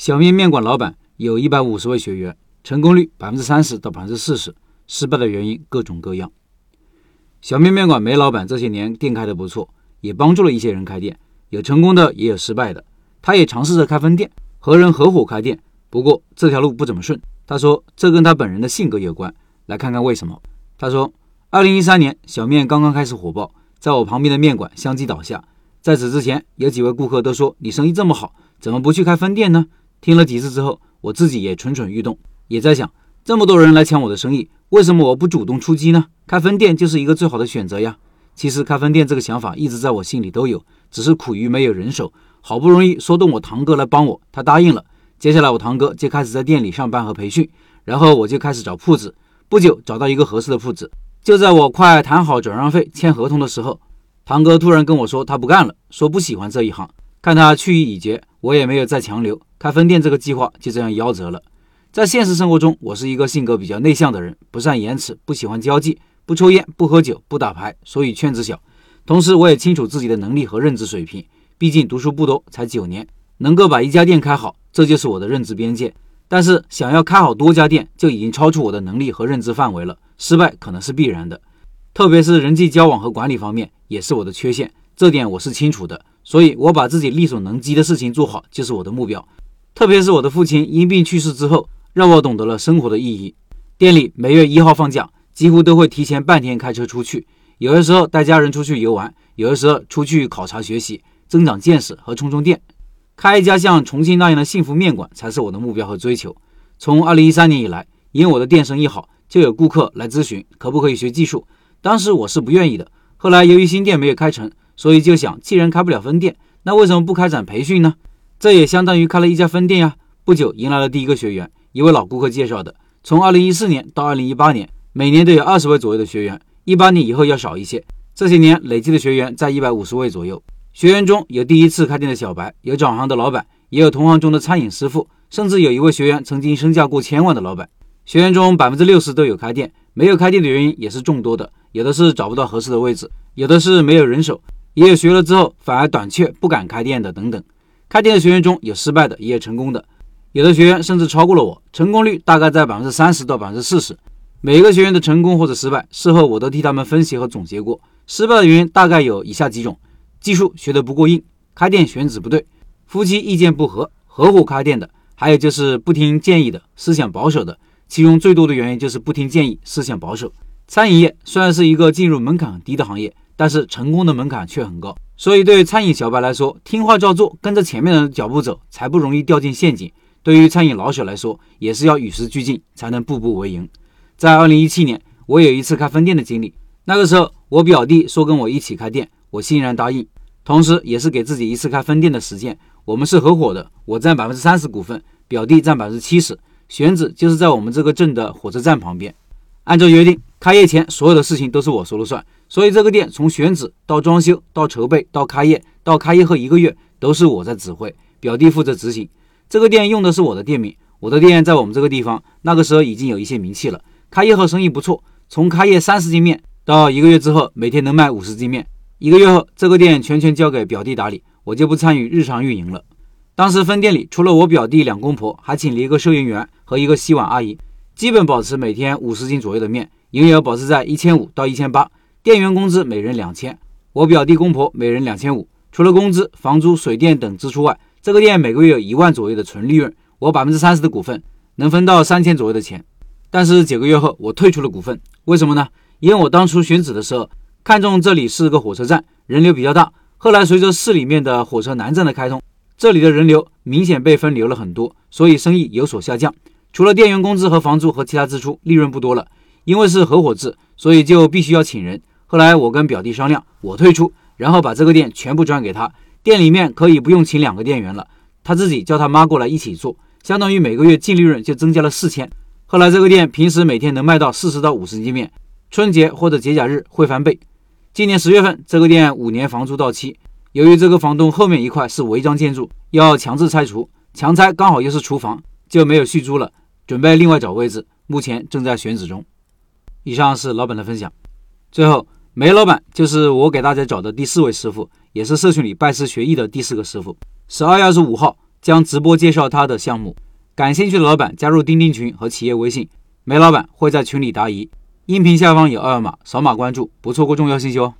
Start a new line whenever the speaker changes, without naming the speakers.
小面面馆老板有一百五十位学员，成功率百分之三十到百分之四十，失败的原因各种各样。小面面馆梅老板这些年店开得不错，也帮助了一些人开店，有成功的，也有失败的。他也尝试着开分店，和人合伙开店，不过这条路不怎么顺。他说这跟他本人的性格有关，来看看为什么。他说，二零一三年小面刚刚开始火爆，在我旁边的面馆相继倒下。在此之前，有几位顾客都说你生意这么好，怎么不去开分店呢？听了几次之后，我自己也蠢蠢欲动，也在想，这么多人来抢我的生意，为什么我不主动出击呢？开分店就是一个最好的选择呀。其实开分店这个想法一直在我心里都有，只是苦于没有人手。好不容易说动我堂哥来帮我，他答应了。接下来我堂哥就开始在店里上班和培训，然后我就开始找铺子。不久找到一个合适的铺子，就在我快谈好转让费、签合同的时候，堂哥突然跟我说他不干了，说不喜欢这一行。看他去意已决，我也没有再强留。开分店这个计划就这样夭折了。在现实生活中，我是一个性格比较内向的人，不善言辞，不喜欢交际，不抽烟，不喝酒，不打牌，所以圈子小。同时，我也清楚自己的能力和认知水平，毕竟读书不多，才九年，能够把一家店开好，这就是我的认知边界。但是，想要开好多家店，就已经超出我的能力和认知范围了，失败可能是必然的。特别是人际交往和管理方面，也是我的缺陷，这点我是清楚的。所以，我把自己力所能及的事情做好，就是我的目标。特别是我的父亲因病去世之后，让我懂得了生活的意义。店里每月一号放假，几乎都会提前半天开车出去，有的时候带家人出去游玩，有的时候出去考察学习，增长见识和充充电。开一家像重庆那样的幸福面馆才是我的目标和追求。从二零一三年以来，因为我的店生意好，就有顾客来咨询可不可以学技术。当时我是不愿意的，后来由于新店没有开成，所以就想，既然开不了分店，那为什么不开展培训呢？这也相当于开了一家分店呀。不久迎来了第一个学员，一位老顾客介绍的。从二零一四年到二零一八年，每年都有二十位左右的学员，一八年以后要少一些。这些年累计的学员在一百五十位左右。学员中有第一次开店的小白，有转行的老板，也有同行中的餐饮师傅，甚至有一位学员曾经身价过千万的老板。学员中百分之六十都有开店，没有开店的原因也是众多的，有的是找不到合适的位置，有的是没有人手，也有学了之后反而短缺不敢开店的等等。开店的学员中有失败的，也有成功的，有的学员甚至超过了我，成功率大概在百分之三十到百分之四十。每一个学员的成功或者失败，事后我都替他们分析和总结过。失败的原因大概有以下几种：技术学得不过硬，开店选址不对，夫妻意见不合，合伙开店的，还有就是不听建议的，思想保守的。其中最多的原因就是不听建议，思想保守。餐饮业虽然是一个进入门槛很低的行业，但是成功的门槛却很高。所以，对于餐饮小白来说，听话照做，跟着前面的脚步走，才不容易掉进陷阱。对于餐饮老手来说，也是要与时俱进，才能步步为营。在二零一七年，我有一次开分店的经历。那个时候，我表弟说跟我一起开店，我欣然答应，同时也是给自己一次开分店的时间。我们是合伙的，我占百分之三十股份，表弟占百分之七十。选址就是在我们这个镇的火车站旁边。按照约定，开业前所有的事情都是我说了算。所以这个店从选址到装修到筹备到开业到开业后一个月都是我在指挥，表弟负责执行。这个店用的是我的店名，我的店在我们这个地方那个时候已经有一些名气了。开业后生意不错，从开业三十斤面到一个月之后每天能卖五十斤面。一个月后，这个店全权交给表弟打理，我就不参与日常运营了。当时分店里除了我表弟两公婆，还请了一个收银员和一个洗碗阿姨，基本保持每天五十斤左右的面，营业额保持在一千五到一千八。店员工资每人两千，我表弟公婆每人两千五。除了工资、房租、水电等支出外，这个店每个月有一万左右的纯利润。我百分之三十的股份能分到三千左右的钱。但是九个月后，我退出了股份，为什么呢？因为我当初选址的时候看中这里是个火车站，人流比较大。后来随着市里面的火车南站的开通，这里的人流明显被分流了很多，所以生意有所下降。除了店员工资和房租和其他支出，利润不多了。因为是合伙制，所以就必须要请人。后来我跟表弟商量，我退出，然后把这个店全部转给他。店里面可以不用请两个店员了，他自己叫他妈过来一起做，相当于每个月净利润就增加了四千。后来这个店平时每天能卖到四十到五十斤面，春节或者节假日会翻倍。今年十月份，这个店五年房租到期，由于这个房东后面一块是违章建筑，要强制拆除，强拆刚好又是厨房，就没有续租了，准备另外找位置，目前正在选址中。以上是老板的分享，最后。梅老板就是我给大家找的第四位师傅，也是社群里拜师学艺的第四个师傅。十二月二十五号，将直播介绍他的项目。感兴趣的老板加入钉钉群和企业微信，梅老板会在群里答疑。音频下方有二维码，扫码关注，不错过重要信息哦。